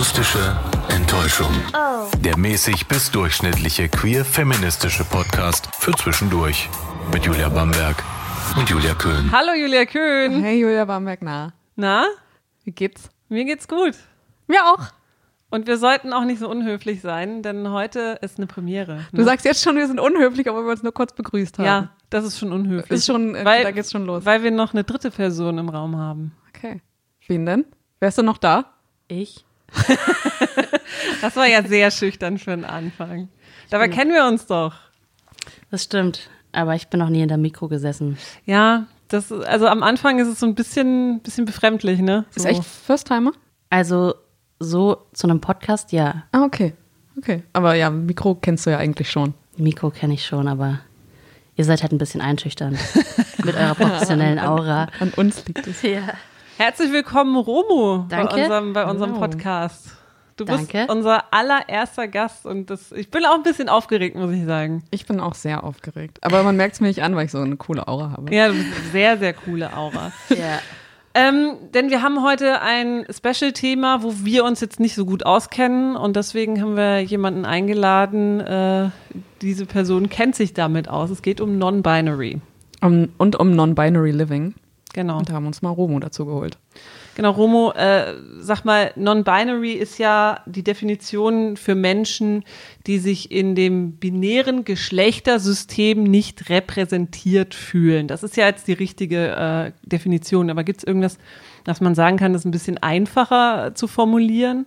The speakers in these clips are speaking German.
Akustische Enttäuschung. Der mäßig bis durchschnittliche queer-feministische Podcast für zwischendurch. Mit Julia Bamberg und Julia Köhn. Hallo Julia Köhn. Hey Julia Bamberg, na, Na, wie geht's? mir geht's gut. Mir auch. Und wir sollten auch nicht so unhöflich sein, denn heute ist eine Premiere. Du sagst jetzt schon, wir sind unhöflich, obwohl wir uns nur kurz begrüßt haben. ja, das ist schon unhöflich. Ist schon, äh, weil, da geht's schon los. Weil wir noch eine dritte Person im Raum haben. Okay. Wen denn? Wärst du noch da? Ich? Das war ja sehr schüchtern für den Anfang. Dabei kennen wir uns doch. Das stimmt. Aber ich bin noch nie hinter Mikro gesessen. Ja, das, also am Anfang ist es so ein bisschen, bisschen befremdlich, ne? So. Ist echt First-Timer? Also so zu einem Podcast, ja. Ah, okay. Okay. Aber ja, Mikro kennst du ja eigentlich schon. Mikro kenne ich schon, aber ihr seid halt ein bisschen einschüchternd mit eurer professionellen Aura. An uns liegt es. Ja. Herzlich willkommen, Romo, Danke. bei unserem, bei unserem Wow. Podcast. Du bist Danke. unser allererster Gast und das, ich bin auch ein bisschen aufgeregt, muss ich sagen. Ich bin auch sehr aufgeregt. Aber man merkt es mir nicht an, weil ich so eine coole Aura habe. Ja, bist sehr, sehr coole Aura. ja. Ähm, denn wir haben heute ein Special-Thema, wo wir uns jetzt nicht so gut auskennen und deswegen haben wir jemanden eingeladen. Äh, diese Person kennt sich damit aus. Es geht um Non-Binary. Um, und um Non-Binary Living. Genau. Und da haben uns mal Romo dazu geholt. Genau, Romo, äh, sag mal, Non-Binary ist ja die Definition für Menschen, die sich in dem binären Geschlechtersystem nicht repräsentiert fühlen. Das ist ja jetzt die richtige äh, Definition. Aber gibt es irgendwas, was man sagen kann, das ein bisschen einfacher zu formulieren?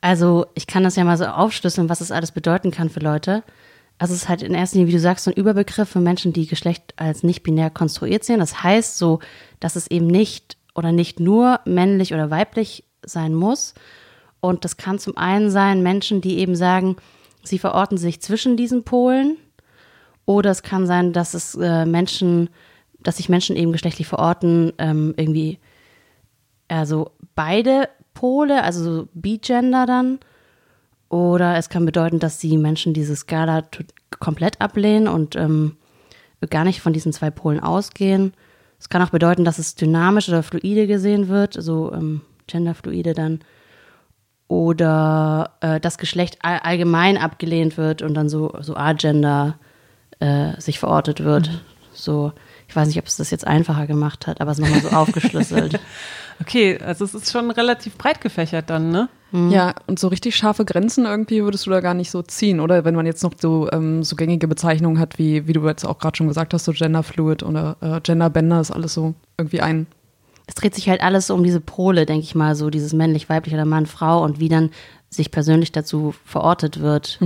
Also ich kann das ja mal so aufschlüsseln, was es alles bedeuten kann für Leute. Also es ist halt in erster Linie, wie du sagst, so ein Überbegriff für Menschen, die Geschlecht als nicht binär konstruiert sehen. Das heißt so, dass es eben nicht oder nicht nur männlich oder weiblich sein muss. Und das kann zum einen sein Menschen, die eben sagen, sie verorten sich zwischen diesen Polen. Oder es kann sein, dass es äh, Menschen, dass sich Menschen eben geschlechtlich verorten, ähm, irgendwie also beide Pole, also so Bigender dann. Oder es kann bedeuten, dass die Menschen diese Skala komplett ablehnen und ähm, gar nicht von diesen zwei Polen ausgehen. Es kann auch bedeuten, dass es dynamisch oder fluide gesehen wird, so ähm, genderfluide dann. Oder äh, das Geschlecht all allgemein abgelehnt wird und dann so, so agender äh, sich verortet wird. So, ich weiß nicht, ob es das jetzt einfacher gemacht hat, aber es ist nochmal so aufgeschlüsselt. Okay, also es ist schon relativ breit gefächert dann, ne? Ja, und so richtig scharfe Grenzen irgendwie würdest du da gar nicht so ziehen, oder? Wenn man jetzt noch so, ähm, so gängige Bezeichnungen hat, wie, wie du jetzt auch gerade schon gesagt hast, so Genderfluid oder äh, Genderbender, ist alles so irgendwie ein. es dreht sich halt alles um diese Pole, denke ich mal, so dieses männlich-weiblich oder Mann-Frau und wie dann sich persönlich dazu verortet wird.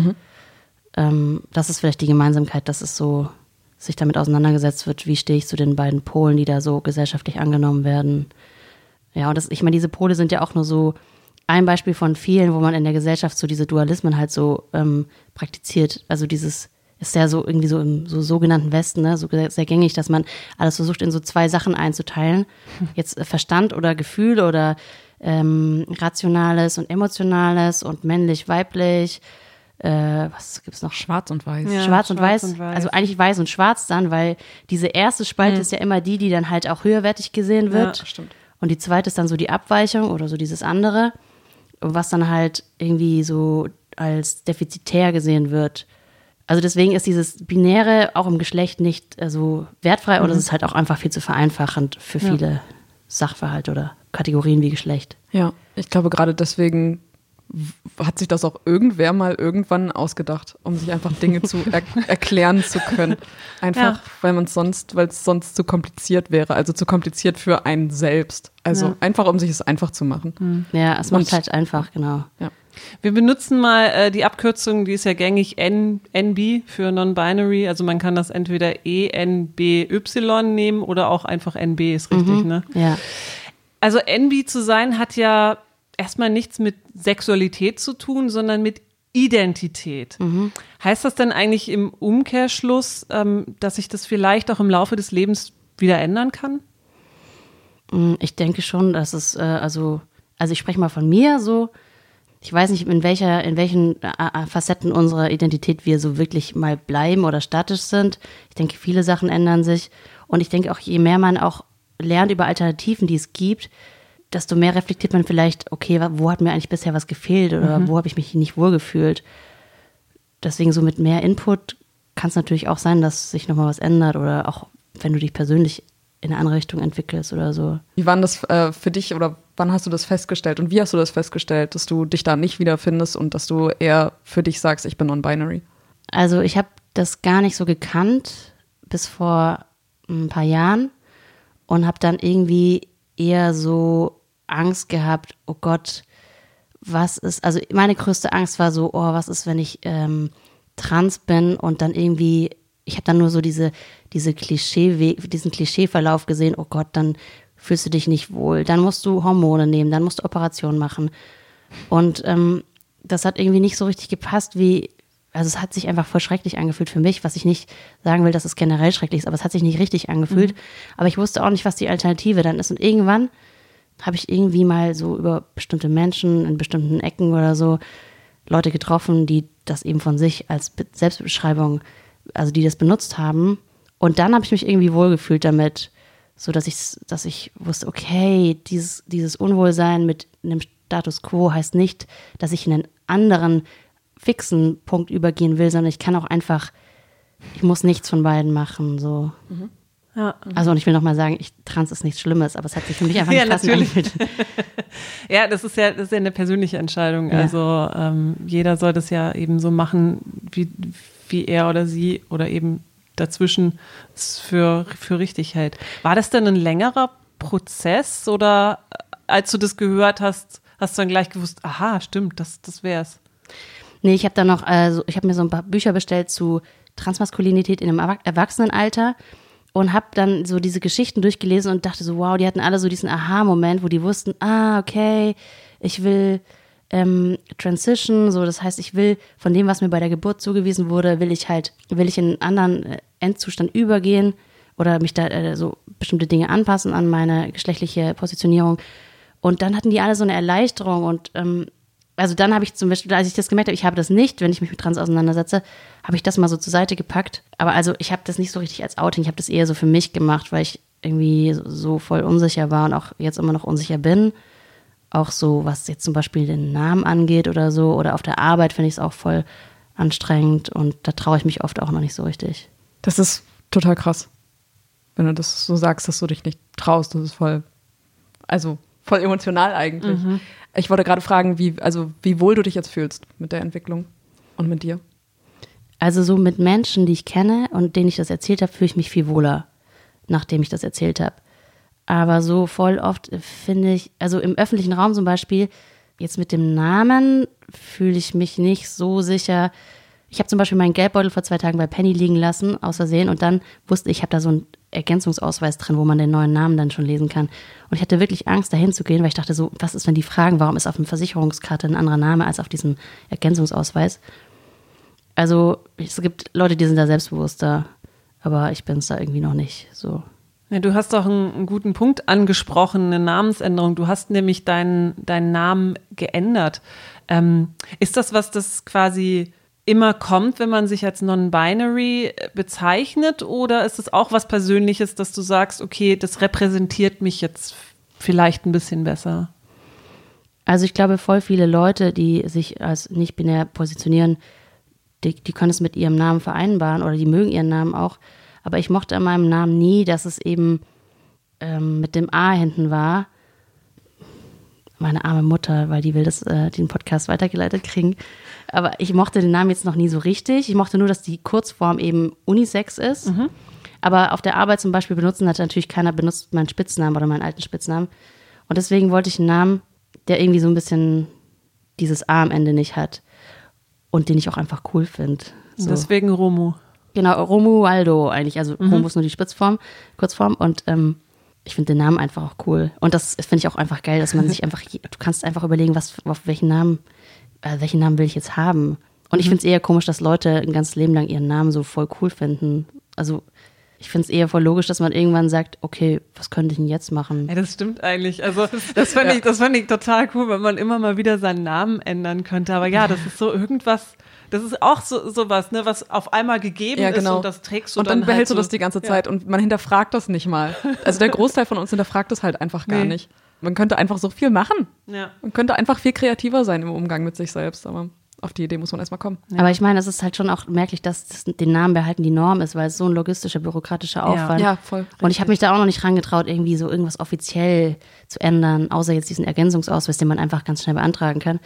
Ähm, das ist vielleicht die Gemeinsamkeit, dass es so sich damit auseinandergesetzt wird, wie stehe ich zu den beiden Polen, die da so gesellschaftlich angenommen werden. Ja, und das, ich meine, diese Pole sind ja auch nur so ein Beispiel von vielen, wo man in der Gesellschaft so diese Dualismen halt so ähm, praktiziert. Also dieses ist ja so irgendwie so im so sogenannten Westen, ne, so sehr, gängig, dass man alles versucht, in so zwei Sachen einzuteilen. Jetzt äh, Verstand oder Gefühl oder ähm, Rationales und Emotionales und männlich, weiblich. Äh, was gibt's noch? Schwarz und weiß. Ja. schwarz, und, schwarz weiß. und weiß. Also eigentlich weiß und schwarz dann, weil diese erste Spalte ist ja immer die, die dann halt auch höherwertig gesehen wird. Ja, stimmt. Und die zweite ist dann so die Abweichung oder so dieses andere, was dann halt irgendwie so als defizitär gesehen wird. Also deswegen ist dieses Binäre auch im Geschlecht nicht äh, so wertfrei und es ist halt auch einfach viel zu vereinfachend für viele Sachverhalte oder Kategorien wie Geschlecht. Ja, ich glaube gerade deswegen hat sich das auch irgendwer mal irgendwann ausgedacht, um sich einfach Dinge zu er erklären zu können. Einfach, Ja. weil man es sonst, weil es sonst zu kompliziert wäre, also zu kompliziert für einen selbst. Also Ja. einfach, um sich es einfach zu machen. Ja, es macht halt einfach, genau. Ja. Wir benutzen mal äh, die Abkürzung, die ist ja gängig N, NB für Non-Binary. Also man kann das entweder E, ENBY nehmen oder auch einfach NB, ist richtig, ne? Ja. Also NB zu sein hat ja erstmal nichts mit Sexualität zu tun, sondern mit Identität. Heißt das denn eigentlich im Umkehrschluss, ähm, dass sich das vielleicht auch im Laufe des Lebens wieder ändern kann? Mm, Ich denke schon, dass es, äh, also, also ich spreche mal von mir so. Ich weiß nicht, in welcher, in welchen äh, äh, Facetten unserer Identität wir so wirklich mal bleiben oder statisch sind. Ich denke, viele Sachen ändern sich. Und ich denke auch, je mehr man auch lernt über Alternativen, die es gibt, desto mehr reflektiert man vielleicht, okay, wo hat mir eigentlich bisher was gefehlt oder mhm. wo habe ich mich nicht wohlgefühlt. Deswegen so mit mehr Input kann es natürlich auch sein, dass sich nochmal was ändert oder auch wenn du dich persönlich in eine andere Richtung entwickelst oder so. Wie war das äh, für dich oder wann hast du das festgestellt und wie hast du das festgestellt, dass du dich da nicht wiederfindest und dass du eher für dich sagst, ich bin non-binary? Also ich habe das gar nicht so gekannt bis vor ein paar Jahren und habe dann irgendwie eher so Angst gehabt, oh Gott, was ist, also meine größte Angst war so, oh, was ist, wenn ich ähm, trans bin und dann irgendwie, ich habe dann nur so diese, diese Klischee, diesen Klischeeverlauf gesehen, oh Gott, dann fühlst du dich nicht wohl, dann musst du Hormone nehmen, dann musst du Operationen machen. Und ähm, das hat irgendwie nicht so richtig gepasst, wie, also es hat sich einfach voll schrecklich angefühlt für mich, was ich nicht sagen will, dass es generell schrecklich ist, aber es hat sich nicht richtig angefühlt. Mhm. Aber ich wusste auch nicht, was die Alternative dann ist. Und irgendwann habe ich irgendwie mal so über bestimmte Menschen in bestimmten Ecken oder so Leute getroffen, die das eben von sich als Selbstbeschreibung, also die das benutzt haben. Und dann habe ich mich irgendwie wohlgefühlt damit, so dass ich, dass ich wusste, okay, dieses, dieses Unwohlsein mit einem Status quo heißt nicht, dass ich in einen anderen fixen Punkt übergehen will, sondern ich kann auch einfach, ich muss nichts von beiden machen, so. Mhm. Ja. Also und ich will nochmal sagen, ich, Trans ist nichts Schlimmes, aber es hat sich für mich einfach nicht ja, natürlich. ja, das ist ja, das ist ja eine persönliche Entscheidung. Ja. Also ähm, jeder soll das ja eben so machen, wie, wie er oder sie oder eben dazwischen es für, für richtig hält. War das denn ein längerer Prozess oder äh, als du das gehört hast, hast du dann gleich gewusst, aha, stimmt, das, das wär's? Nee, ich habe da noch, also ich habe mir so ein paar Bücher bestellt zu Transmaskulinität in einem Erwachsenenalter und habe dann so diese Geschichten durchgelesen und dachte so, wow, die hatten alle so diesen Aha-Moment, wo die wussten, ah, okay, ich will ähm, Transition, so das heißt, ich will von dem, was mir bei der Geburt zugewiesen wurde, will ich halt, will ich in einen anderen äh, Endzustand übergehen oder mich da äh, so bestimmte Dinge anpassen an meine geschlechtliche Positionierung. Und dann hatten die alle so eine Erleichterung und ähm, also dann habe ich zum Beispiel, als ich das gemerkt habe, ich habe das nicht, wenn ich mich mit Trans auseinandersetze, habe ich das mal so zur Seite gepackt. Aber also ich habe das nicht so richtig als Outing, ich habe das eher so für mich gemacht, weil ich irgendwie so voll unsicher war und auch jetzt immer noch unsicher bin. Auch so, was jetzt zum Beispiel den Namen angeht oder so. Oder auf der Arbeit finde ich es auch voll anstrengend und da traue ich mich oft auch noch nicht so richtig. Das ist total krass. Wenn du das so sagst, dass du dich nicht traust, das ist voll, also voll emotional eigentlich. Mhm. Ich wollte gerade fragen, wie, also wie wohl du dich jetzt fühlst mit der Entwicklung und mit dir. Also so mit Menschen, die ich kenne und denen ich das erzählt habe, fühle ich mich viel wohler, nachdem ich das erzählt habe. Aber so voll oft finde ich, also im öffentlichen Raum zum Beispiel, jetzt mit dem Namen fühle ich mich nicht so sicher. Ich habe zum Beispiel meinen Geldbeutel vor zwei Tagen bei Penny liegen lassen, aus Versehen, und dann wusste ich, ich habe da so ein Ergänzungsausweis drin, wo man den neuen Namen dann schon lesen kann. Und ich hatte wirklich Angst, dahin zu gehen, weil ich dachte so, was ist, wenn die fragen, warum ist auf der Versicherungskarte ein anderer Name als auf diesem Ergänzungsausweis? Also es gibt Leute, die sind da selbstbewusster, aber ich bin es da irgendwie noch nicht so. Ja, du hast doch einen, einen, guten Punkt angesprochen, eine Namensänderung. Du hast nämlich deinen, deinen Namen geändert. Ähm, ist das was, das quasi immer kommt, wenn man sich als non-binary bezeichnet? Oder ist es auch was Persönliches, dass du sagst, okay, das repräsentiert mich jetzt vielleicht ein bisschen besser? Also ich glaube, voll viele Leute, die sich als nicht binär positionieren, die, die können es mit ihrem Namen vereinbaren oder die mögen ihren Namen auch. Aber ich mochte an meinem Namen nie, dass es eben ähm, mit dem A hinten war. Meine arme Mutter, weil die will das, äh, den Podcast weitergeleitet kriegen. Aber ich mochte den Namen jetzt noch nie so richtig. Ich mochte nur, dass die Kurzform eben Unisex ist. Mhm. Aber auf der Arbeit zum Beispiel benutzen hat natürlich keiner benutzt meinen Spitznamen oder meinen alten Spitznamen. Und deswegen wollte ich einen Namen, der irgendwie so ein bisschen dieses A am Ende nicht hat. Und den ich auch einfach cool finde. So. Deswegen Romu. Genau, Romualdo eigentlich. Also mhm. Romu ist nur die Spitzform, Kurzform. Und ähm, ich finde den Namen einfach auch cool. Und das finde ich auch einfach geil, dass man sich einfach, du kannst einfach überlegen, was, auf welchen Namen äh, welchen Namen will ich jetzt haben? Und ich mhm. finde es eher komisch, dass Leute ein ganzes Leben lang ihren Namen so voll cool finden. Also ich finde es eher voll logisch, dass man irgendwann sagt, okay, was könnte ich denn jetzt machen? Ja, das stimmt eigentlich. Also das fand, ja. ich, das fand ich total cool, wenn man immer mal wieder seinen Namen ändern könnte. Aber ja, das ist so irgendwas, das ist auch so sowas, ne, was auf einmal gegeben ja, genau. ist und das trägst du und dann, dann behältst halt so, du das die ganze Zeit ja. und man hinterfragt das nicht mal. Also der Großteil von uns hinterfragt das halt einfach gar nee. nicht. Man könnte einfach so viel machen. Ja. Man könnte einfach viel kreativer sein im Umgang mit sich selbst, aber auf die Idee muss man erstmal kommen. Aber ich meine, es ist halt schon auch merklich, dass das den Namen behalten die Norm ist, weil es so ein logistischer, bürokratischer Aufwand. Ja, voll. Und ich habe mich da auch noch nicht rangetraut, irgendwie so irgendwas offiziell zu ändern, außer jetzt diesen Ergänzungsausweis, den man einfach ganz schnell beantragen kann.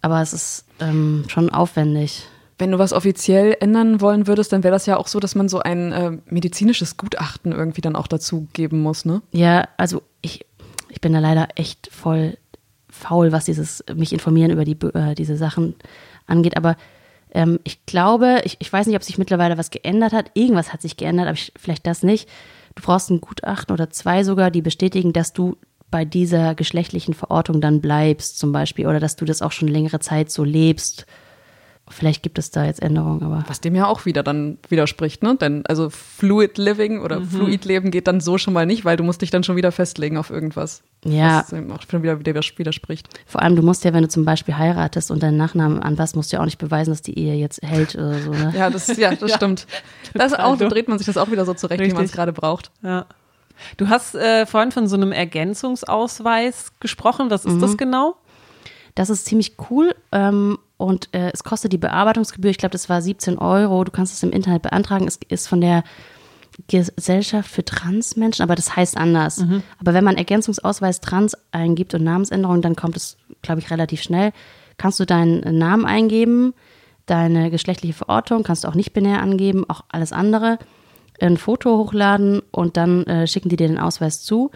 Aber es ist ähm, schon aufwendig. Wenn du was offiziell ändern wollen würdest, dann wäre das ja auch so, dass man so ein äh, medizinisches Gutachten irgendwie dann auch dazu geben muss, ne? Ja, also ich, ich bin da leider echt voll faul, was dieses mich informieren über die, äh, diese Sachen angeht. Aber ähm, ich glaube, ich, ich weiß nicht, ob sich mittlerweile was geändert hat. Irgendwas hat sich geändert, aber ich, vielleicht das nicht. Du brauchst ein Gutachten oder zwei sogar, die bestätigen, dass du bei dieser geschlechtlichen Verortung dann bleibst, zum Beispiel, oder dass du das auch schon längere Zeit so lebst. Vielleicht gibt es da jetzt Änderungen, aber. Was dem ja auch wieder dann widerspricht, ne? Denn also Fluid Living oder mhm. Fluid Leben geht dann so schon mal nicht, weil du musst dich dann schon wieder festlegen auf irgendwas. Ja. Was auch schon wieder widerspricht. Vor allem, du musst ja, wenn du zum Beispiel heiratest und deinen Nachnamen anpasst, musst du ja auch nicht beweisen, dass die Ehe jetzt hält oder so, ne? ja, das, ja, das ja. stimmt. Das auch, so dreht man sich das auch wieder so zurecht, Richtig. wie man es gerade braucht. Ja. Du hast äh, vorhin von so einem Ergänzungsausweis gesprochen. Was ist mhm. das genau? Das ist ziemlich cool. Ähm, und äh, es kostet die Bearbeitungsgebühr, ich glaube, das war 17 Euro. Du kannst es im Internet beantragen. Es ist von der Gesellschaft für Transmenschen, aber das heißt anders. Mhm. Aber wenn man Ergänzungsausweis Trans eingibt und Namensänderung, dann kommt es, glaube ich, relativ schnell. Kannst du deinen Namen eingeben, deine geschlechtliche Verortung, kannst du auch nicht binär angeben, auch alles andere, ein Foto hochladen und dann äh, schicken die dir den Ausweis zu.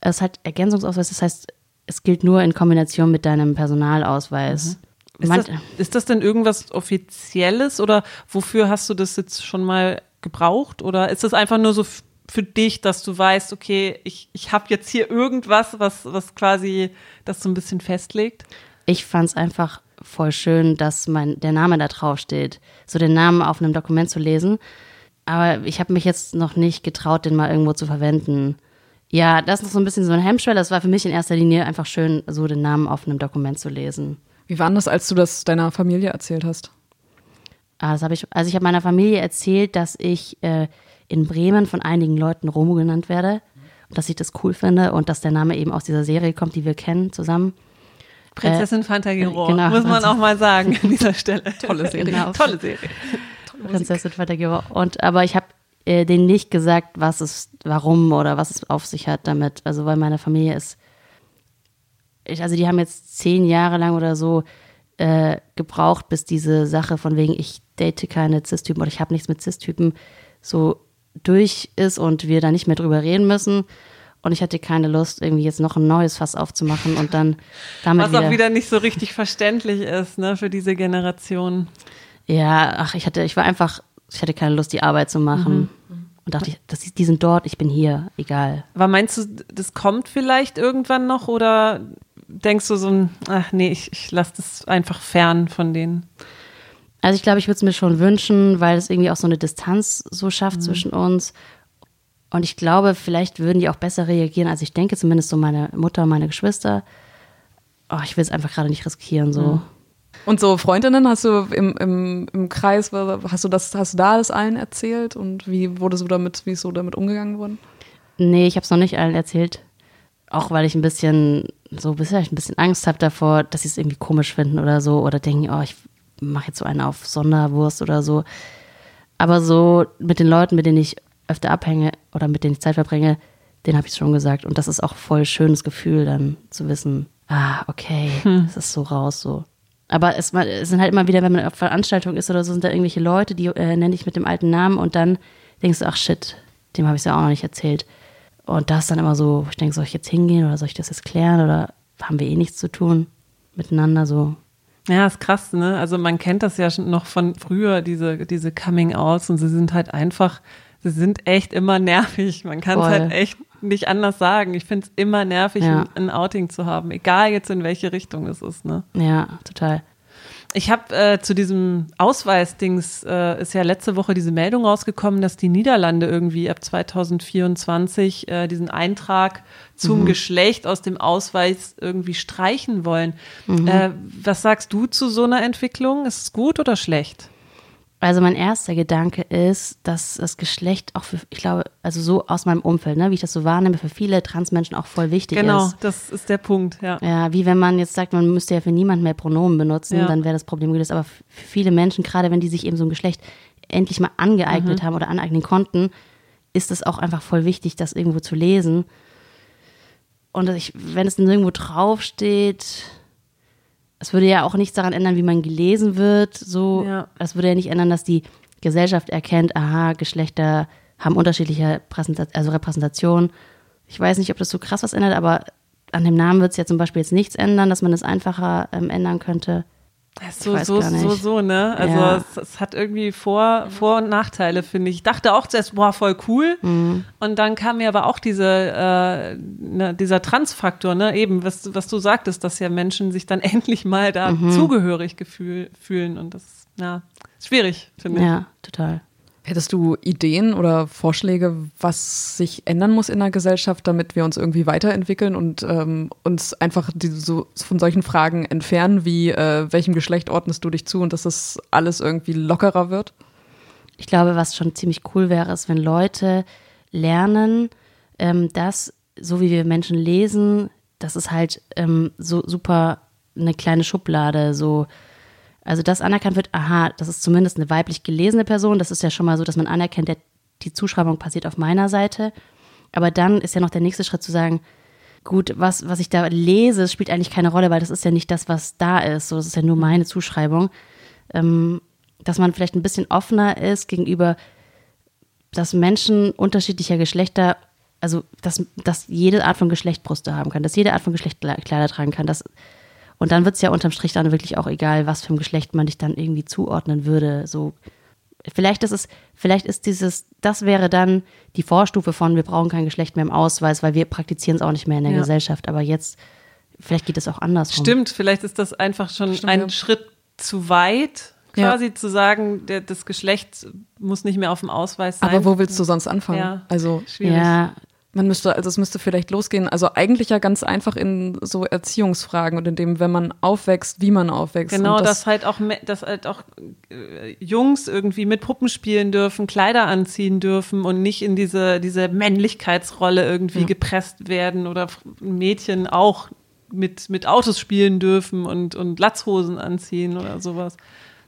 Es hat Ergänzungsausweis, das heißt, es gilt nur in Kombination mit deinem Personalausweis. Mhm. Ist das, ist das denn irgendwas Offizielles oder wofür hast du das jetzt schon mal gebraucht? Oder ist das einfach nur so für dich, dass du weißt, okay, ich, ich habe jetzt hier irgendwas, was, was quasi das so ein bisschen festlegt? Ich fand es einfach voll schön, dass mein, der Name da drauf steht. So den Namen auf einem Dokument zu lesen. Aber ich habe mich jetzt noch nicht getraut, den mal irgendwo zu verwenden. Ja, das ist noch so ein bisschen so ein Hemmschwelle. Das war für mich in erster Linie einfach schön, so den Namen auf einem Dokument zu lesen. Wie war das, als du das deiner Familie erzählt hast? Das habe ich, also ich habe meiner Familie erzählt, dass ich äh, in Bremen von einigen Leuten Romo genannt werde und dass ich das cool finde und dass der Name eben aus dieser Serie kommt, die wir kennen zusammen. Prinzessin äh, Fantagiro, genau, muss man auch mal sagen an dieser Stelle. Tolle Serie. Genau. Tolle Serie. Tolle Prinzessin Fantagiro. Und aber ich habe äh, denen nicht gesagt, was es, warum oder was es auf sich hat damit. Also weil meine Familie ist also die haben jetzt zehn Jahre lang oder so äh, gebraucht, bis diese Sache von wegen, ich date keine Cis-Typen oder ich habe nichts mit Cis-Typen so durch ist und wir da nicht mehr drüber reden müssen. Und ich hatte keine Lust, irgendwie jetzt noch ein neues Fass aufzumachen und dann damit. Was wieder, auch wieder nicht so richtig verständlich ist, ne, für diese Generation. Ja, ach, ich hatte, ich war einfach, ich hatte keine Lust, die Arbeit zu machen. Mhm. Und dachte ich, das, die sind dort, ich bin hier, egal. Aber meinst du, das kommt vielleicht irgendwann noch oder denkst du so ein, ach nee, ich, ich lasse das einfach fern von denen? Also ich glaube, ich würde es mir schon wünschen, weil es irgendwie auch so eine Distanz so schafft mhm. zwischen uns. Und ich glaube, vielleicht würden die auch besser reagieren, als ich denke, zumindest so meine Mutter und meine Geschwister. Oh, ich will es einfach gerade nicht riskieren, so. Mhm. Und so Freundinnen, hast du im, im, im Kreis, hast du das, hast du da das allen erzählt und wie wurde so damit, wie ist so damit umgegangen worden? Nee, ich habe es noch nicht allen erzählt. Auch weil ich ein bisschen, so bisher ein bisschen Angst habe davor, dass sie es irgendwie komisch finden oder so oder denken, oh, ich mache jetzt so einen auf Sonderwurst oder so. Aber so mit den Leuten, mit denen ich öfter abhänge oder mit denen ich Zeit verbringe, den habe ich schon gesagt. Und das ist auch voll schönes Gefühl, dann zu wissen, ah, okay, hm. es ist so raus, so. Aber es, es, sind halt immer wieder, wenn man auf Veranstaltungen ist oder so, sind da irgendwelche Leute, die äh, nenne ich mit dem alten Namen und dann denkst du, ach shit, dem habe ich es ja auch noch nicht erzählt. Und da ist dann immer so, ich denke, soll ich jetzt hingehen oder soll ich das jetzt klären oder haben wir eh nichts zu tun miteinander so. Ja, ist krass, ne? Also man kennt das ja schon noch von früher, diese, diese Coming-Outs und sie sind halt einfach, sie sind echt immer nervig. Man kann es halt echt nicht anders sagen. Ich finde es immer nervig, ja. ein Outing zu haben, egal jetzt in welche Richtung es ist, ne? Ja, total. Ich habe äh, zu diesem Ausweisdings äh, ist ja letzte Woche diese Meldung rausgekommen, dass die Niederlande irgendwie ab 2024 äh, diesen Eintrag zum mhm. Geschlecht aus dem Ausweis irgendwie streichen wollen. Mhm. Äh, was sagst du zu so einer Entwicklung? Ist es gut oder schlecht? Also mein erster Gedanke ist, dass das Geschlecht auch für, ich glaube, also so aus meinem Umfeld, ne, wie ich das so wahrnehme, für viele Transmenschen auch voll wichtig genau, ist. Genau, das ist der Punkt, ja. Ja, wie wenn man jetzt sagt, man müsste ja für niemanden mehr Pronomen benutzen, ja. dann wäre das Problem gelöst. Aber für viele Menschen, gerade wenn die sich eben so ein Geschlecht endlich mal angeeignet mhm. haben oder aneignen konnten, ist es auch einfach voll wichtig, das irgendwo zu lesen. Und ich, wenn es nirgendwo draufsteht, es würde ja auch nichts daran ändern, wie man gelesen wird. So, ja. es würde ja nicht ändern, dass die Gesellschaft erkennt, aha, Geschlechter haben unterschiedliche Präsentation, also Repräsentation. Ich weiß nicht, ob das so krass was ändert, aber an dem Namen wird es ja zum Beispiel jetzt nichts ändern, dass man es einfacher ähm, ändern könnte. So, so, so, so, ne? Also ja. es, es, hat irgendwie Vor-, Vor und Nachteile, finde ich. Ich dachte auch zuerst, boah, voll cool. Mhm. Und dann kam mir aber auch diese, äh, ne, dieser Transfaktor, ne? Eben, was, was du sagtest, dass ja Menschen sich dann endlich mal da mhm. zugehörig gefühl, fühlen. Und das, ja, ist schwierig, finde ich. Ja, total. Hättest du Ideen oder Vorschläge, was sich ändern muss in der Gesellschaft, damit wir uns irgendwie weiterentwickeln und ähm, uns einfach die, so von solchen Fragen entfernen, wie äh, welchem Geschlecht ordnest du dich zu und dass das alles irgendwie lockerer wird? Ich glaube, was schon ziemlich cool wäre, ist, wenn Leute lernen, ähm, dass, so wie wir Menschen lesen, das ist halt ähm, so super eine kleine Schublade, so also dass anerkannt wird, aha, das ist zumindest eine weiblich gelesene Person, das ist ja schon mal so, dass man anerkennt, der, die Zuschreibung passiert auf meiner Seite. Aber dann ist ja noch der nächste Schritt zu sagen, gut, was, was ich da lese, spielt eigentlich keine Rolle, weil das ist ja nicht das, was da ist. So, das ist ja nur meine Zuschreibung. Ähm, dass man vielleicht ein bisschen offener ist gegenüber, dass Menschen unterschiedlicher Geschlechter, also dass, dass jede Art von Geschlecht Brüste haben kann, dass jede Art von Geschlecht Kleider tragen kann, dass und dann wird es ja unterm Strich dann wirklich auch egal, was für ein Geschlecht man dich dann irgendwie zuordnen würde. So, vielleicht ist es, vielleicht ist dieses, das wäre dann die Vorstufe von, wir brauchen kein Geschlecht mehr im Ausweis, weil wir praktizieren es auch nicht mehr in der ja. Gesellschaft. Aber jetzt, vielleicht geht es auch anders. Stimmt, vielleicht ist das einfach schon Stimmt, ein ja. Schritt zu weit, quasi ja. zu sagen, der, das Geschlecht muss nicht mehr auf dem Ausweis sein. Aber wo willst du sonst anfangen? Ja, also schwierig. Ja, man müsste, also es müsste vielleicht losgehen, also eigentlich ja ganz einfach in so Erziehungsfragen und in dem, wenn man aufwächst, wie man aufwächst. Genau, das, dass halt auch, dass halt auch äh, Jungs irgendwie mit Puppen spielen dürfen, Kleider anziehen dürfen und nicht in diese, diese Männlichkeitsrolle irgendwie ja. gepresst werden oder Mädchen auch mit, mit Autos spielen dürfen und, und Latzhosen anziehen oder sowas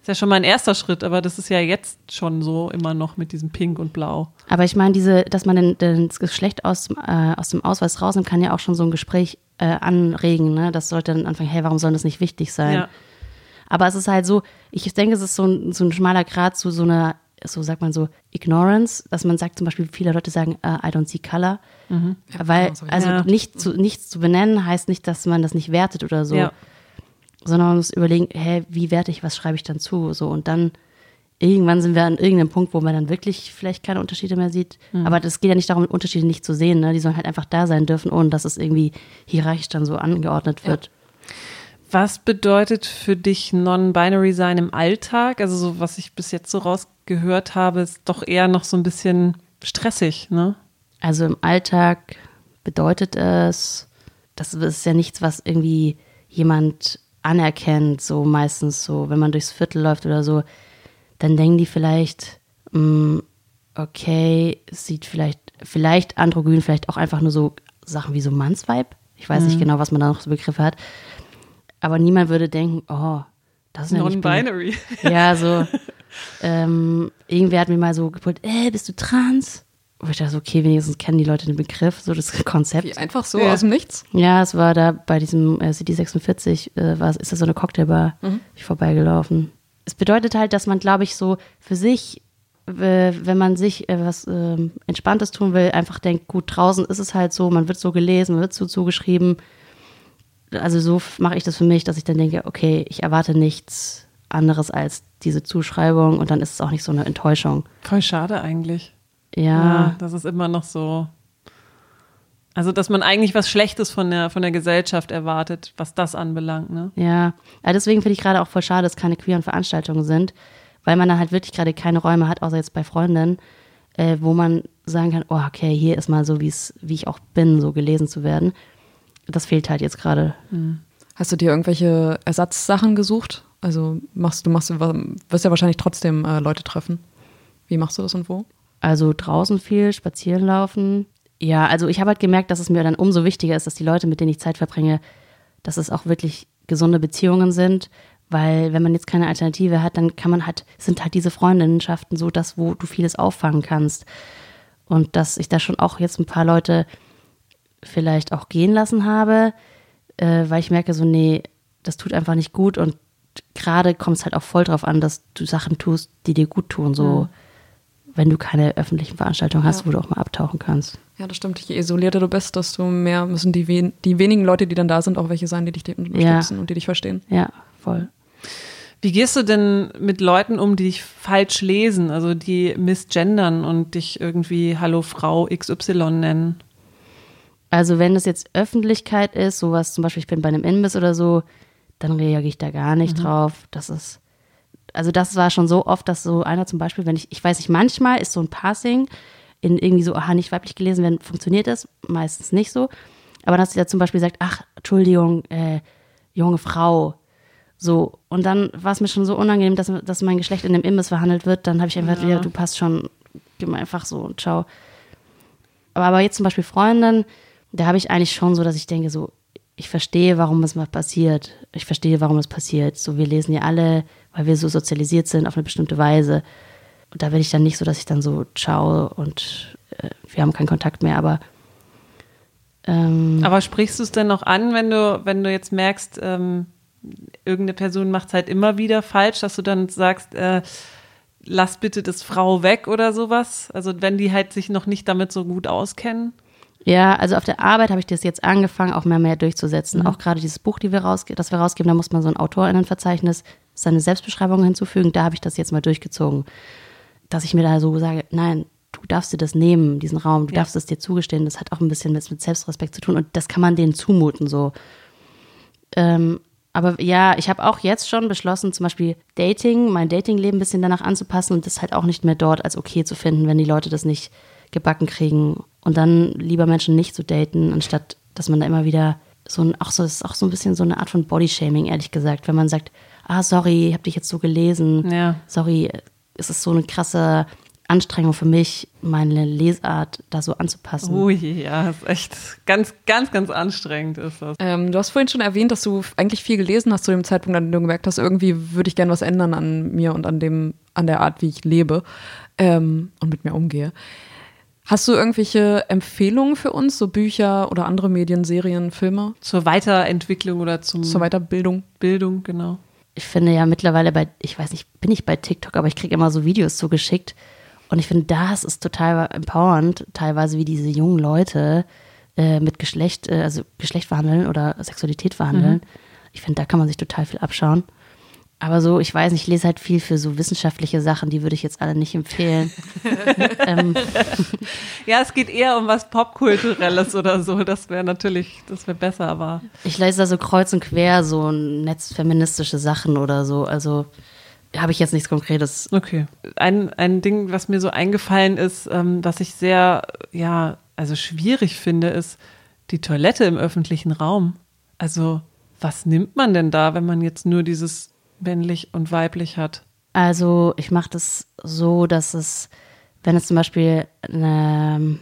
ist ja schon mal ein erster Schritt, aber das ist ja jetzt schon so immer noch mit diesem Pink und Blau. Aber ich meine, diese, dass man den, den, das Geschlecht aus, äh, aus dem Ausweis rausnimmt, kann ja auch schon so ein Gespräch äh, anregen. Ne? Das sollte dann anfangen, hey, warum soll das nicht wichtig sein? Ja. Aber es ist halt so, ich denke, es ist so ein, so ein schmaler Grad zu so einer, so sagt man so, Ignorance, dass man sagt zum Beispiel, viele Leute sagen, uh, I don't see color. Mhm. Weil, also ja. nicht zu, nichts zu benennen heißt nicht, dass man das nicht wertet oder so. Ja sondern man muss überlegen, hä, wie werte ich, was schreibe ich dann zu? So und dann irgendwann sind wir an irgendeinem Punkt, wo man dann wirklich vielleicht keine Unterschiede mehr sieht. Mhm. Aber das geht ja nicht darum, Unterschiede nicht zu sehen. Ne? Die sollen halt einfach da sein dürfen, ohne dass es irgendwie hierarchisch dann so angeordnet wird. Ja. Was bedeutet für dich Non-Binary sein im Alltag? Also so, was ich bis jetzt so rausgehört habe, ist doch eher noch so ein bisschen stressig, ne? Also im Alltag bedeutet es, das ist ja nichts, was irgendwie jemand anerkennt, so meistens so, wenn man durchs Viertel läuft oder so, dann denken die vielleicht, mh, mm, okay, sieht vielleicht, vielleicht androgyn, vielleicht auch einfach nur so Sachen wie so Mannsweib. Ich weiß mhm. nicht genau, was man da noch so Begriffe hat. Aber niemand würde denken, oh, das ist ja Non-binary. Ja, so. ähm, irgendwer hat mir mal so gebrüllt, ey, bist du trans? Wo ich dachte, okay, wenigstens kennen die Leute den Begriff, so das Konzept. Wie einfach so ja. aus dem Nichts? Ja, es war da bei diesem äh, City 46, äh, war, ist da so eine Cocktailbar, mhm. ich vorbeigelaufen. Es bedeutet halt, dass man, glaube ich, so für sich, äh, wenn man sich äh, was ähm, Entspanntes tun will, einfach denkt, gut, draußen ist es halt so, man wird so gelesen, man wird so zugeschrieben. Also so mache ich das für mich, dass ich dann denke, okay, ich erwarte nichts anderes als diese Zuschreibung und dann ist es auch nicht so eine Enttäuschung. Voll schade eigentlich. Ja. ja. Das ist immer noch so. Also, dass man eigentlich was Schlechtes von der, von der Gesellschaft erwartet, was das anbelangt, ne? Ja. ja deswegen finde ich gerade auch voll schade, dass keine queeren Veranstaltungen sind, weil man dann halt wirklich gerade keine Räume hat, außer jetzt bei Freundinnen, äh, wo man sagen kann, oh, okay, hier ist mal so, wie ich auch bin, so gelesen zu werden. Das fehlt halt jetzt gerade. Mhm. Hast du dir irgendwelche Ersatzsachen gesucht? Also machst du machst wirst ja wahrscheinlich trotzdem äh, Leute treffen. Wie machst du das und wo? Also draußen viel, spazieren laufen. Ja, also ich habe halt gemerkt, dass es mir dann umso wichtiger ist, dass die Leute, mit denen ich Zeit verbringe, dass es auch wirklich gesunde Beziehungen sind, weil wenn man jetzt keine Alternative hat, dann kann man halt, sind halt diese Freundinnenschaften so das, wo du vieles auffangen kannst. Und dass ich da schon auch jetzt ein paar Leute vielleicht auch gehen lassen habe, äh, weil ich merke so, nee, das tut einfach nicht gut und gerade kommt es halt auch voll drauf an, dass du Sachen tust, die dir gut tun, so mhm. Wenn du keine öffentlichen Veranstaltungen hast, ja. wo du auch mal abtauchen kannst. Ja, das stimmt. Je isolierter du bist, desto mehr müssen die, wen die wenigen Leute, die dann da sind, auch welche sein, die dich unterstützen ja. und die dich verstehen. Ja, voll. Wie gehst du denn mit Leuten um, die dich falsch lesen, also die misgendern und dich irgendwie Hallo Frau XY nennen? Also wenn das jetzt Öffentlichkeit ist, sowas zum Beispiel, ich bin bei einem Inbiss oder so, dann reagiere ich da gar nicht mhm. drauf. Das ist, also das war schon so oft, dass so einer zum Beispiel, wenn ich, ich weiß nicht, manchmal ist so ein Passing in irgendwie so, aha, nicht weiblich gelesen werden, funktioniert das, meistens nicht so. Aber dass sie da zum Beispiel sagt, ach, Entschuldigung, äh, junge Frau, so. Und dann war es mir schon so unangenehm, dass, dass mein Geschlecht in dem Imbiss verhandelt wird. Dann habe ich einfach, ja. ja, du passt schon, gib mir einfach so und ciao. Aber, aber jetzt zum Beispiel Freundin, da habe ich eigentlich schon so, dass ich denke, so, ich verstehe, warum es mal passiert. Ich verstehe, warum es passiert. So, wir lesen ja alle, weil wir so sozialisiert sind auf eine bestimmte Weise. Und da bin ich dann nicht so, dass ich dann so ciao und äh, wir haben keinen Kontakt mehr, aber ähm, aber sprichst du es denn noch an, wenn du, wenn du jetzt merkst, ähm, irgendeine Person macht es halt immer wieder falsch, dass du dann sagst, äh, lass bitte das Frau weg oder sowas? Also wenn die halt sich noch nicht damit so gut auskennen? Ja, also auf der Arbeit habe ich das jetzt angefangen, auch mehr mehr durchzusetzen. Mhm. Auch gerade dieses Buch, die wir rausge das wir rausgeben, da muss man so ein AutorInnenverzeichnis, seine Selbstbeschreibung hinzufügen. Da habe ich das jetzt mal durchgezogen. Dass ich mir da so sage, nein, du darfst dir das nehmen, diesen Raum, du ja. darfst es dir zugestehen. Das hat auch ein bisschen mit, mit Selbstrespekt zu tun und das kann man denen zumuten so. Ähm, aber ja, ich habe auch jetzt schon beschlossen, zum Beispiel Dating, mein Datingleben ein bisschen danach anzupassen und das halt auch nicht mehr dort als okay zu finden, wenn die Leute das nicht gebacken kriegen und dann lieber Menschen nicht zu daten, anstatt dass man da immer wieder so ein, auch so, ist auch so ein bisschen so eine Art von Bodyshaming, ehrlich gesagt, wenn man sagt, ah, sorry, ich habe dich jetzt so gelesen, ja. sorry, es ist so eine krasse Anstrengung für mich, meine Lesart da so anzupassen. Ui, ja, ist echt ganz, ganz, ganz anstrengend ist das. Ähm, du hast vorhin schon erwähnt, dass du eigentlich viel gelesen hast zu dem Zeitpunkt, an dem du gemerkt hast, irgendwie würde ich gerne was ändern an mir und an dem, an der Art, wie ich lebe ähm, und mit mir umgehe. Hast du irgendwelche Empfehlungen für uns, so Bücher oder andere Medien, Serien, Filme? Zur Weiterentwicklung oder zum zur Weiterbildung? Bildung, genau. Ich finde ja mittlerweile bei, ich weiß nicht, bin ich bei TikTok, aber ich kriege immer so Videos zugeschickt. Und ich finde, das ist total empowernd, teilweise wie diese jungen Leute äh, mit Geschlecht, äh, also Geschlecht verhandeln oder Sexualität verhandeln. Mhm. Ich finde, da kann man sich total viel abschauen. Aber so, ich weiß nicht, ich lese halt viel für so wissenschaftliche Sachen, die würde ich jetzt alle nicht empfehlen. ähm. Ja, es geht eher um was Popkulturelles oder so. Das wäre natürlich, das wäre besser, aber. Ich lese da so kreuz und quer so netzfeministische Sachen oder so. Also habe ich jetzt nichts Konkretes. Okay. Ein, ein Ding, was mir so eingefallen ist, ähm, was ich sehr, ja, also schwierig finde, ist die Toilette im öffentlichen Raum. Also, was nimmt man denn da, wenn man jetzt nur dieses männlich und weiblich hat? Also ich mache das so, dass es, wenn es zum Beispiel eine,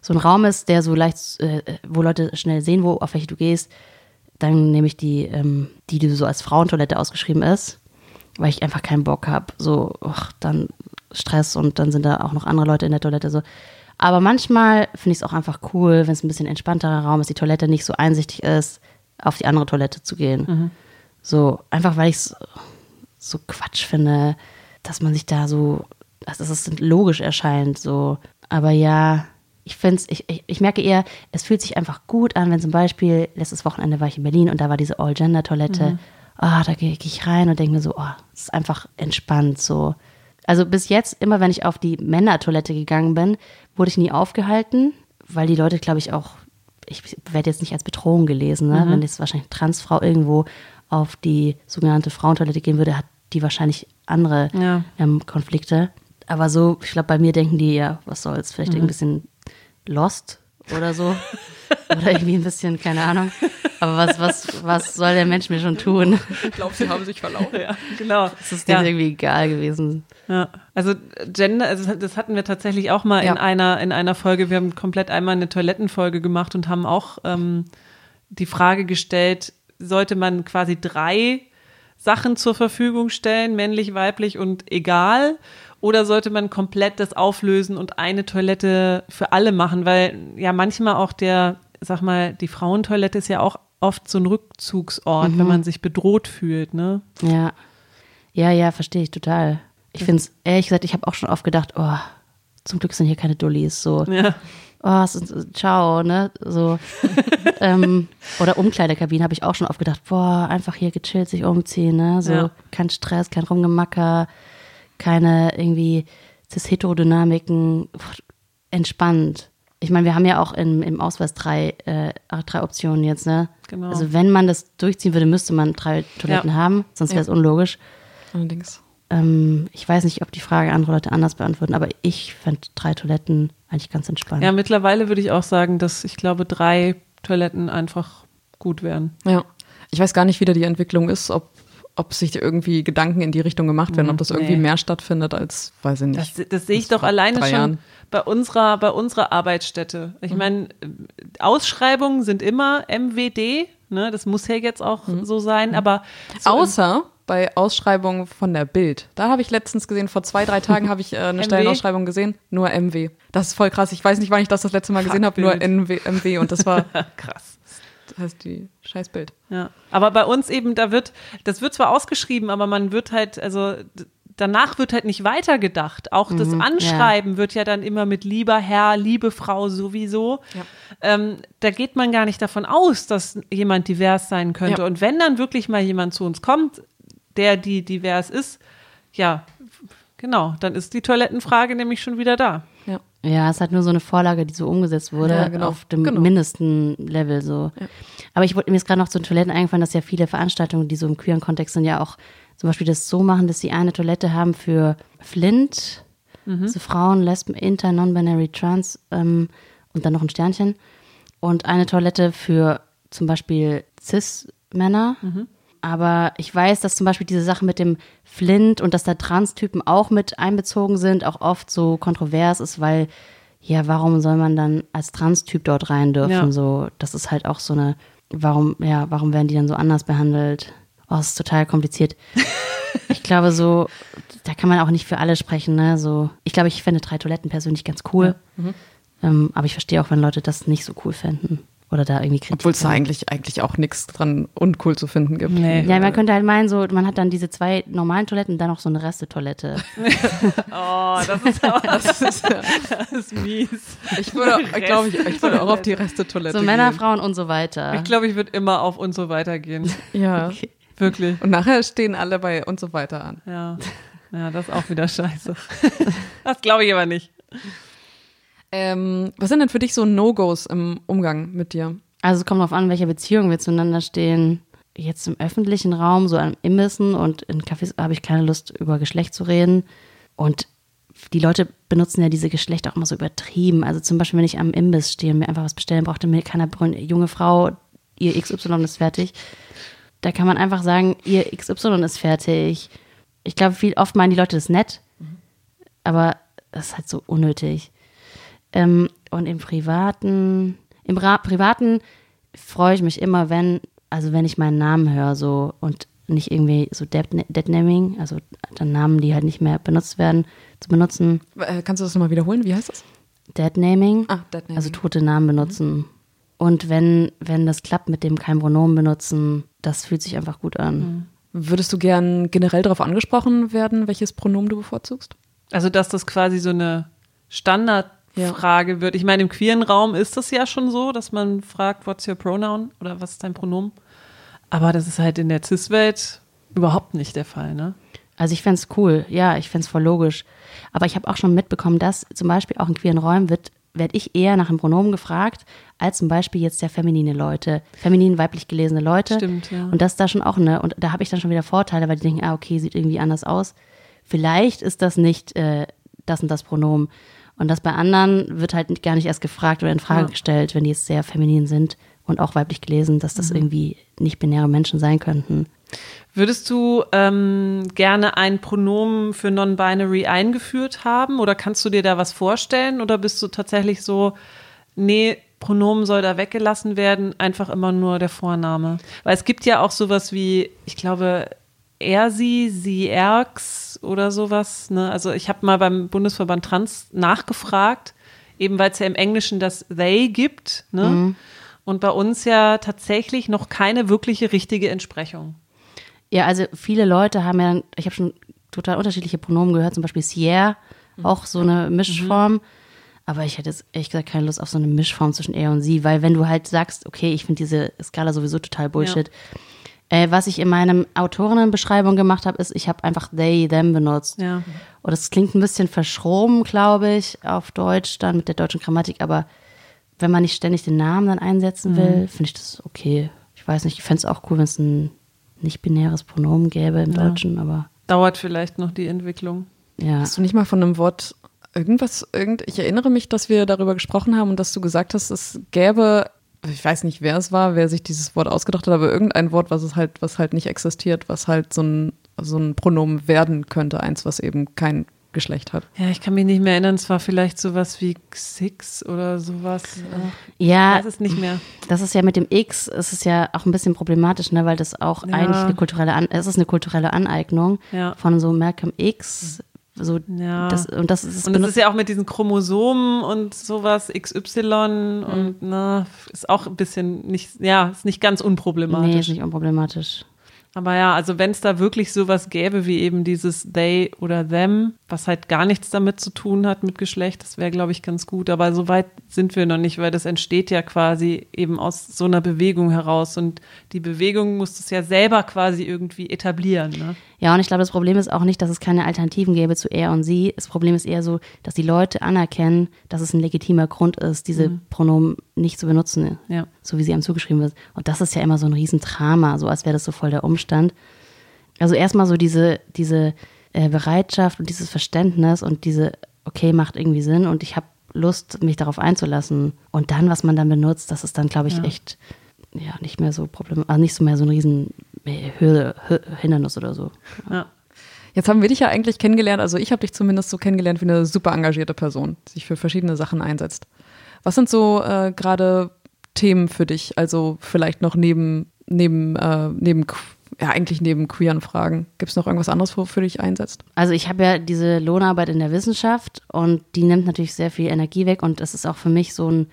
so ein Raum ist, der so leicht, äh, wo Leute schnell sehen, wo auf welche du gehst, dann nehme ich die, ähm, die, die so als Frauentoilette ausgeschrieben ist, weil ich einfach keinen Bock habe. So, och, dann Stress und dann sind da auch noch andere Leute in der Toilette. So. Aber manchmal finde ich es auch einfach cool, wenn es ein bisschen entspannterer Raum ist, die Toilette nicht so einsichtig ist, auf die andere Toilette zu gehen. Mhm. So, einfach weil ich es so Quatsch finde, dass man sich da so, dass es logisch erscheint, so. Aber ja, ich finde ich, ich, ich, merke eher, es fühlt sich einfach gut an, wenn zum Beispiel, letztes Wochenende war ich in Berlin und da war diese All-Gender-Toilette. Mhm. Oh, da gehe ich rein und denke mir so, oh, es ist einfach entspannt, so. Also bis jetzt, immer wenn ich auf die Männertoilette gegangen bin, wurde ich nie aufgehalten, weil die Leute, glaube ich, auch, ich werde jetzt nicht als Bedrohung gelesen, ne? Mhm. wenn jetzt wahrscheinlich eine Transfrau irgendwo auf die sogenannte Frauentoilette gehen würde, hat die wahrscheinlich andere ja. ähm, Konflikte. Aber so, ich glaube, bei mir denken die ja, was soll's, vielleicht mhm. ein bisschen lost oder so. oder irgendwie ein bisschen, keine Ahnung. Aber was, was, was soll der Mensch mir schon tun? Ich glaube, sie haben sich verlaufen. Ja, genau. Das ist denen Ja. irgendwie egal gewesen. Ja, also Gender, also das hatten wir tatsächlich auch mal Ja. in einer in einer Folge. Wir haben komplett einmal eine Toilettenfolge gemacht und haben auch ähm, die Frage gestellt: Sollte man quasi drei Sachen zur Verfügung stellen, männlich, weiblich und egal, oder sollte man komplett das auflösen und eine Toilette für alle machen? Weil ja manchmal auch der, sag mal, die Frauentoilette ist ja auch oft so ein Rückzugsort, wenn man sich bedroht fühlt, ne? Ja. Ja, ja, verstehe ich total. Ich finde es, ehrlich gesagt, ich habe auch schon oft gedacht, oh, zum Glück sind hier keine Dullis. So, Ja. Oh, ciao, ne? So. ähm, oder Umkleidekabinen habe ich auch schon oft gedacht, boah, einfach hier gechillt sich umziehen, ne? So, Ja. kein Stress, kein Rumgemacker, keine irgendwie Cis-Heterodynamiken, entspannt. Ich meine, wir haben ja auch im, im Ausweis drei, äh, drei Optionen jetzt, ne? Genau. Also wenn man das durchziehen würde, müsste man drei Toiletten Ja. haben, sonst wäre es unlogisch. Allerdings. Ähm, ich weiß nicht, ob die Frage andere Leute anders beantworten, aber ich fand drei Toiletten eigentlich ganz entspannt. Ja, mittlerweile würde ich auch sagen, dass ich glaube, drei Toiletten einfach gut wären. Ja. Ich weiß gar nicht, wie da die Entwicklung ist, ob, ob sich irgendwie Gedanken in die Richtung gemacht werden, ob das irgendwie nee. mehr stattfindet als, weiß ich nicht. Das, das sehe ich doch alleine schon Jahren. bei unserer, bei unserer Arbeitsstätte. Ich meine, Ausschreibungen sind immer MWD, ne? das muss ja jetzt auch so sein, aber so Außer bei Ausschreibungen von der Bild. Da habe ich letztens gesehen, vor zwei, drei Tagen habe ich äh, eine? Stellenausschreibung gesehen, nur MW. Das ist voll krass. Ich weiß nicht, wann ich das das letzte Mal gesehen habe, nur. NW, MW und das war, krass. das heißt die scheiß Bild. Ja. Aber bei uns eben, da wird, das wird zwar ausgeschrieben, aber man wird halt, also danach wird halt nicht weitergedacht. Auch das Anschreiben wird ja dann immer mit lieber Herr, liebe Frau sowieso. Ja. Ähm, da geht man gar nicht davon aus, dass jemand divers sein könnte. Ja. Und wenn dann wirklich mal jemand zu uns kommt, der die divers ist, ja, genau, dann ist die Toilettenfrage nämlich schon wieder da. Ja. Ja, es ist halt nur so eine Vorlage, die so umgesetzt wurde Ja, genau. auf dem Genau. mindesten Level so. Aber ich wollte mir ist gerade noch zu den Toiletten eingefallen, dass ja viele Veranstaltungen, die so im queeren Kontext sind, ja auch zum Beispiel das so machen, dass sie eine Toilette haben für Flint, also Frauen, Lesben, Inter, Non-Binary, Trans ähm, und dann noch ein Sternchen. Und eine Toilette für zum Beispiel Cis-Männer. Aber ich weiß, dass zum Beispiel diese Sache mit dem Flint und dass da Trans-Typen auch mit einbezogen sind, auch oft so kontrovers ist, weil, ja, warum soll man dann als Trans-Typ dort rein dürfen? Ja. So, das ist halt auch so eine, warum, ja, warum werden die dann so anders behandelt? Oh, es ist total kompliziert. ich glaube, so, da kann man auch nicht für alle sprechen, ne? So, ich glaube, ich fände drei Toiletten persönlich ganz cool. Ähm, aber ich verstehe auch, wenn Leute das nicht so cool fänden. Oder da irgendwie Kritik Obwohl es da eigentlich, eigentlich auch nichts dran uncool zu finden gibt. Nee. Ja, man könnte halt meinen, so, man hat dann diese zwei normalen Toiletten und dann noch so eine Restetoilette. Oh, das ist aber das ist, das ist mies. Ich würde, glaube, ich, ich würde auch auf die Reste-Toilette So Männer, gehen. Frauen und so weiter. Ich glaube, ich würde immer auf und so weitergehen. Ja. Wirklich. Und nachher stehen alle bei und so weiter an. Ja. Ja, das ist auch wieder scheiße. Das glaube ich aber nicht. Ähm, was sind denn für dich so No-Gos im Umgang mit dir? Also es kommt darauf an, in welcher Beziehung wir zueinander stehen. Jetzt im öffentlichen Raum, so am Imbissen und in Cafés habe ich keine Lust, über Geschlecht zu reden. Und die Leute benutzen ja diese Geschlecht auch immer so übertrieben. Also zum Beispiel, wenn ich am Imbiss stehe und mir einfach was bestellen, brauchte mir keiner brüllen, junge Frau, ihr XY ist fertig. Da kann man einfach sagen, ihr XY ist fertig. Ich glaube, viel oft meinen die Leute das nett, aber das ist halt so unnötig. Ähm, und im Privaten, im Ra Privaten freue ich mich immer, wenn, also wenn ich meinen Namen höre, so und nicht irgendwie so Dead- Deadnaming, also dann Namen, die halt nicht mehr benutzt werden, zu benutzen. Äh, kannst du das nochmal wiederholen? Wie heißt das? Deadnaming, Ah, Deadnaming. also tote Namen benutzen. Und wenn, wenn das klappt mit dem kein Pronomen benutzen, das fühlt sich einfach gut an. Würdest du gern generell darauf angesprochen werden, welches Pronomen du bevorzugst? Also, dass das quasi so eine Standardfrage wird. Ich meine, im queeren Raum ist das ja schon so, dass man fragt, what's your pronoun oder was ist dein Pronomen? Aber das ist halt in der Cis-Welt überhaupt nicht der Fall, ne? Also ich fänd's cool, ja, ich fänd's voll logisch. Aber ich habe auch schon mitbekommen, dass zum Beispiel auch in queeren Räumen wird, werde ich eher nach dem Pronomen gefragt, als zum Beispiel jetzt der feminine Leute, feminin, weiblich gelesene Leute. Stimmt, ja. Und das da schon auch eine, und da habe ich dann schon wieder Vorteile, weil die denken, ah, okay, sieht irgendwie anders aus. Vielleicht ist das nicht äh, das und das Pronomen. Und das bei anderen wird halt gar nicht erst gefragt oder in Frage Ja. gestellt, wenn die jetzt sehr feminin sind und auch weiblich gelesen, dass Mhm. das irgendwie nicht-binäre Menschen sein könnten. Würdest du ähm, gerne ein Pronomen für Non-Binary eingeführt haben oder kannst du dir da was vorstellen oder bist du tatsächlich so, nee, Pronomen soll da weggelassen werden, einfach immer nur der Vorname? Weil es gibt ja auch sowas wie, ich glaube, er, sie, sie, erx oder sowas. Ne? Also ich habe mal beim Bundesverband Trans nachgefragt, eben weil es ja im Englischen das they gibt. Ne? Und bei uns ja tatsächlich noch keine wirkliche richtige Entsprechung. Ja, also viele Leute haben ja, ich habe schon total unterschiedliche Pronomen gehört, zum Beispiel Sierra, auch so eine Mischform. Aber ich hätte jetzt ehrlich gesagt keine Lust auf so eine Mischform zwischen er und sie, weil wenn du halt sagst, okay, ich finde diese Skala sowieso total Bullshit. Äh, was ich in meinem Autorinnenbeschreibung gemacht habe, ist, ich habe einfach they, them benutzt. Ja. Und das klingt ein bisschen verschroben, glaube ich, auf Deutsch, dann mit der deutschen Grammatik, aber wenn man nicht ständig den Namen dann einsetzen will, finde ich das okay. Ich weiß nicht, ich fände es auch cool, wenn es ein nicht-binäres Pronomen gäbe im Deutschen, aber Dauert vielleicht noch die Entwicklung. ja. Hast du nicht mal von einem Wort irgendwas, irgend, ich erinnere mich, dass wir darüber gesprochen haben und dass du gesagt hast, es gäbe, ich weiß nicht, wer es war, wer sich dieses Wort ausgedacht hat, aber irgendein Wort, was es halt, was halt nicht existiert, was halt so ein, so ein Pronomen werden könnte, eins, was eben kein Geschlecht hat. Ja, ich kann mich nicht mehr erinnern. Es war vielleicht sowas wie Xix oder sowas. Ja, weiß es nicht mehr. das ist ja mit dem X, es ist ja auch ein bisschen problematisch, ne, weil das auch Ja. eigentlich eine kulturelle, An es ist eine kulturelle Aneignung Ja. von so Malcolm X, so Ja. das und das ist Und es ist ja auch mit diesen Chromosomen und sowas, XY und na, ist auch ein bisschen nicht, ja, ist nicht ganz nee, unproblematisch. ist nicht unproblematisch. Aber ja, also wenn es da wirklich sowas gäbe wie eben dieses they oder them, was halt gar nichts damit zu tun hat mit Geschlecht, das wäre, glaube ich, ganz gut. Aber so weit sind wir noch nicht, weil das entsteht ja quasi eben aus so einer Bewegung heraus. Und die Bewegung muss es ja selber quasi irgendwie etablieren. Ne? Ja, und ich glaube, das Problem ist auch nicht, dass es keine Alternativen gäbe zu er und sie. Das Problem ist eher so, dass die Leute anerkennen, dass es ein legitimer Grund ist, diese Pronomen nicht zu benutzen, Ja. so wie sie einem zugeschrieben wird. Und das ist ja immer so ein Riesendrama, so als wäre das so voll der Umstand. Also erstmal so diese, diese äh, Bereitschaft und dieses Verständnis und diese, okay, macht irgendwie Sinn und ich habe Lust, mich darauf einzulassen. Und dann, was man dann benutzt, das ist dann, glaube ich, Ja. echt ja, nicht mehr so problem, also nicht so mehr so ein riesen äh, Hürde, Hü- Hindernis oder so. Ja. Jetzt haben wir dich ja eigentlich kennengelernt, also ich habe dich zumindest so kennengelernt wie eine super engagierte Person, die sich für verschiedene Sachen einsetzt. Was sind so äh, gerade Themen für dich? Also vielleicht noch neben, neben, äh, neben, ja eigentlich neben queeren Fragen. Gibt es noch irgendwas anderes, wofür du dich einsetzt? Also ich habe ja diese Lohnarbeit in der Wissenschaft und die nimmt natürlich sehr viel Energie weg und es ist auch für mich so ein,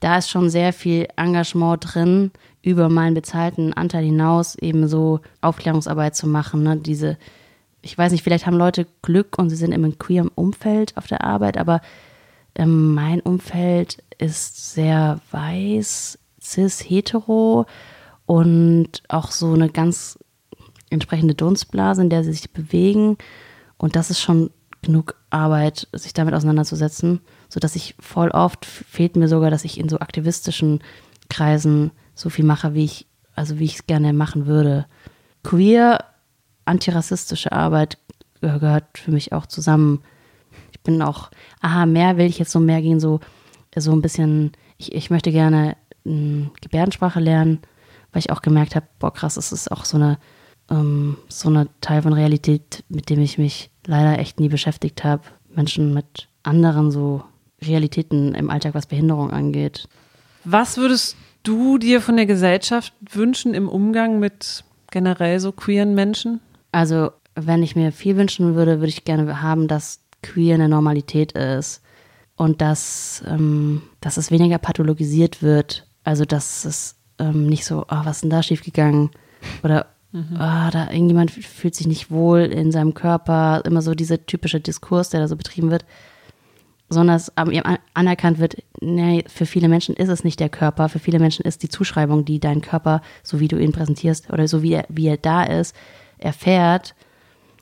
da ist schon sehr viel Engagement drin, über meinen bezahlten Anteil hinaus eben so Aufklärungsarbeit zu machen. Ne? Diese, ich weiß nicht, vielleicht haben Leute Glück und sie sind in einem queeren Umfeld auf der Arbeit, aber mein Umfeld ist sehr weiß, cis, hetero und auch so eine ganz entsprechende Dunstblase, in der sie sich bewegen. Und das ist schon genug Arbeit, sich damit auseinanderzusetzen, sodass ich voll oft fehlt mir sogar, dass ich in so aktivistischen Kreisen so viel mache, wie ich, also wie ich es gerne machen würde. Queer, antirassistische Arbeit geh- gehört für mich auch zusammen. Ich bin auch, aha, mehr will ich jetzt so mehr gehen, so, so ein bisschen, ich, ich möchte gerne mh, Gebärdensprache lernen, weil ich auch gemerkt habe, boah krass, es ist auch so eine, ähm, so eine Teil von Realität, mit dem ich mich leider echt nie beschäftigt habe. Menschen mit anderen so Realitäten im Alltag, was Behinderung angeht. Was würdest du dir von der Gesellschaft wünschen im Umgang mit generell so queeren Menschen? Also, wenn ich mir viel wünschen würde, würde ich gerne haben, dass queer eine Normalität ist und dass, ähm, dass es weniger pathologisiert wird. Also, dass es ähm, nicht so, ah, was ist denn da schiefgegangen? Oder ah, da irgendjemand fühlt sich nicht wohl in seinem Körper. Immer so dieser typische Diskurs, der da so betrieben wird. Sondern dass anerkannt wird, nee, für viele Menschen ist es nicht der Körper, für viele Menschen ist die Zuschreibung, die dein Körper, so wie du ihn präsentierst oder so wie er, wie er da ist, erfährt.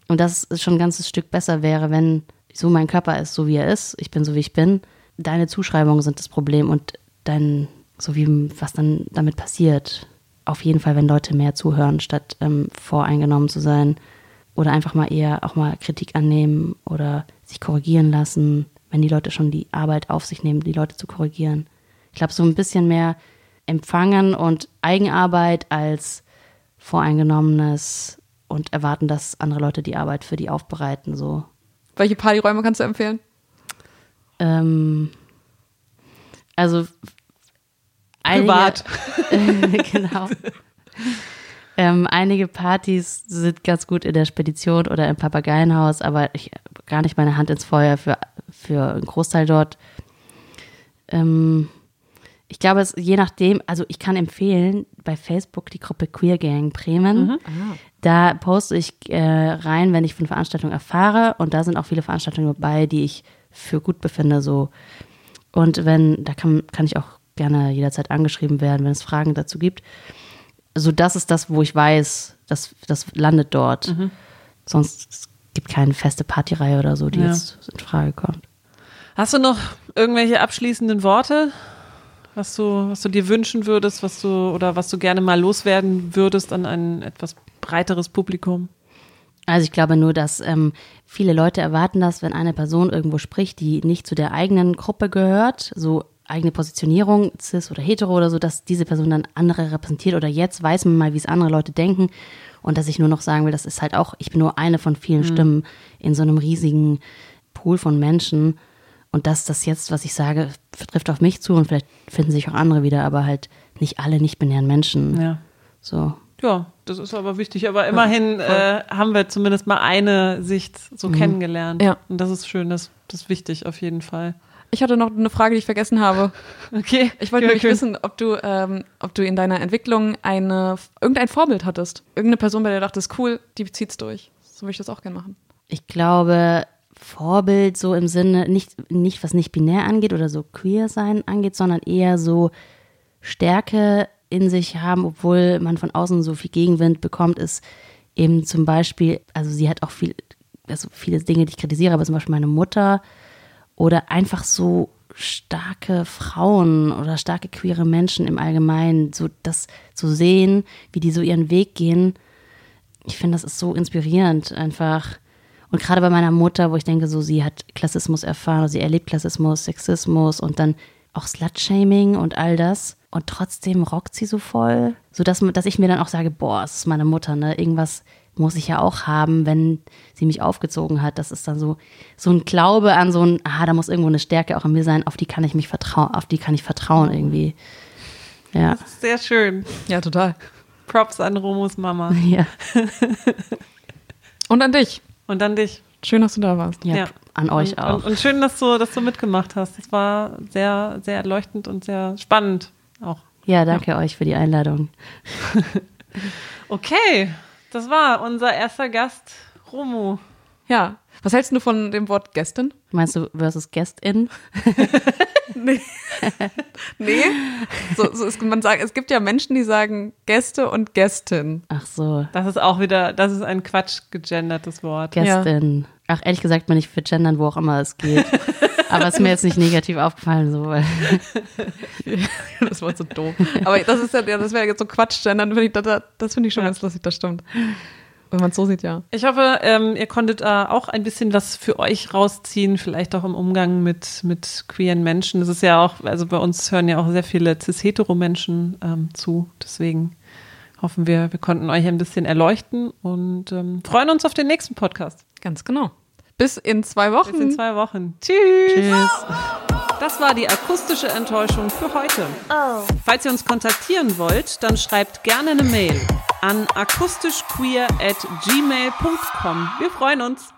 Und dass es schon ein ganzes Stück besser wäre, wenn so mein Körper ist, so wie er ist, ich bin so wie ich bin, deine Zuschreibungen sind das Problem und dein, so wie was dann damit passiert. Auf jeden Fall, wenn Leute mehr zuhören, statt ähm, voreingenommen zu sein oder einfach mal eher auch mal Kritik annehmen oder sich korrigieren lassen. wenn die Leute schon die Arbeit auf sich nehmen, die Leute zu korrigieren. Ich glaube, so ein bisschen mehr empfangen und Eigenarbeit als voreingenommenes und erwarten, dass andere Leute die Arbeit für die aufbereiten. So. Welche Partyräume kannst du empfehlen? Ähm, also Privat. Einige, genau. Ähm, einige Partys sind ganz gut in der Spedition oder im Papageienhaus, aber ich gar nicht meine Hand ins Feuer für, für einen Großteil dort. Ähm, ich glaube, es je nachdem, also ich kann empfehlen, bei Facebook die Gruppe Queer Gang Bremen. Mhm. Da poste ich äh, rein, wenn ich von Veranstaltungen erfahre und da sind auch viele Veranstaltungen dabei, die ich für gut befinde. So. Und wenn, da kann, kann ich auch gerne jederzeit angeschrieben werden, wenn es Fragen dazu gibt. Also das ist das, wo ich weiß, dass das landet dort. Mhm. Sonst es gibt keine feste Partyreihe oder so, die Ja. jetzt in Frage kommt. Hast du noch irgendwelche abschließenden Worte, was du, was du dir wünschen würdest, was du oder was du gerne mal loswerden würdest an ein etwas breiteres Publikum? Also ich glaube nur, dass ähm, viele Leute erwarten das, wenn eine Person irgendwo spricht, die nicht zu der eigenen Gruppe gehört, so eigene Positionierung, cis oder hetero oder so, dass diese Person dann andere repräsentiert. Oder jetzt weiß man mal, wie es andere Leute denken. Und dass ich nur noch sagen will, das ist halt auch, ich bin nur eine von vielen Stimmen in so einem riesigen Pool von Menschen und dass das jetzt, was ich sage, trifft auf mich zu und vielleicht finden sich auch andere wieder, aber halt nicht alle nicht-binären Menschen. Ja. So. Ja, das ist aber wichtig. Aber immerhin äh, haben wir zumindest mal eine Sicht so kennengelernt. Ja. Und das ist schön, das, das ist wichtig auf jeden Fall. Ich hatte noch eine Frage, die ich vergessen habe. Okay. Ich wollte nämlich wissen, ob du, ähm, ob du in deiner Entwicklung eine, irgendein Vorbild hattest. Irgendeine Person, bei der du dachtest, cool, die zieht's durch. So würde ich das auch gerne machen. Ich glaube, Vorbild so im Sinne, nicht, nicht was nicht binär angeht oder so queer sein angeht, sondern eher so Stärke in sich haben, obwohl man von außen so viel Gegenwind bekommt, ist eben zum Beispiel, also sie hat auch viel, also viele Dinge, die ich kritisiere, aber zum Beispiel meine Mutter oder einfach so starke Frauen oder starke queere Menschen im Allgemeinen, so das zu sehen, wie die so ihren Weg gehen, ich finde, das ist so inspirierend einfach. Und gerade bei meiner Mutter, wo ich denke, so sie hat Klassismus erfahren, sie erlebt Klassismus, Sexismus und dann auch Slut-Shaming und all das. Und trotzdem rockt sie so voll, sodass dass ich mir dann auch sage, boah, es ist meine Mutter, ne? Irgendwas muss ich ja auch haben, wenn sie mich aufgezogen hat. Das ist dann so, so ein Glaube an so ein, aha, da muss irgendwo eine Stärke auch in mir sein, auf die kann ich mich vertrauen, auf die kann ich vertrauen irgendwie. Ja, Sehr schön. Ja, total. Props an Romos Mama. ja, Und an dich. Und dann dich. Schön, dass du da warst. ja, Ja. an euch und, auch. Und, und schön, dass du, dass du mitgemacht hast. Das war sehr, sehr erleuchtend und sehr spannend auch. Ja, danke euch für die Einladung. Okay, das war unser erster Gast, Romo. Ja. Was hältst du von dem Wort Gästin? Meinst du versus Guest-In? Nee. nee. So, so ist, man sagt, es gibt ja Menschen, die sagen Gäste und Gästin. Ach so, Das ist auch wieder, das ist ein Quatsch gegendertes Wort. Guest-In. Ach, ehrlich gesagt bin ich für Gendern, wo auch immer es geht. Aber es ist mir jetzt nicht negativ aufgefallen, so, weil Das war so doof. Aber das ist ja, ja das wäre jetzt so Quatsch, dann finde ich, das, das finde ich schon Ja. ganz lustig, das stimmt. Wenn man es so sieht, ja. Ich hoffe, ähm, ihr konntet äh, auch ein bisschen was für euch rausziehen, vielleicht auch im Umgang mit, mit queeren Menschen. Es ist ja auch, also bei uns hören ja auch sehr viele cis-hetero-Menschen ähm, zu. Deswegen hoffen wir, wir konnten euch ein bisschen erleuchten und ähm, freuen uns auf den nächsten Podcast. Ganz genau. Bis in zwei Wochen. Bis in zwei Wochen. Tschüss. Tschüss. Das war die akustische Enttäuschung für heute. Falls ihr uns kontaktieren wollt, dann schreibt gerne eine Mail an akustischqueer at gmail.com. Wir freuen uns.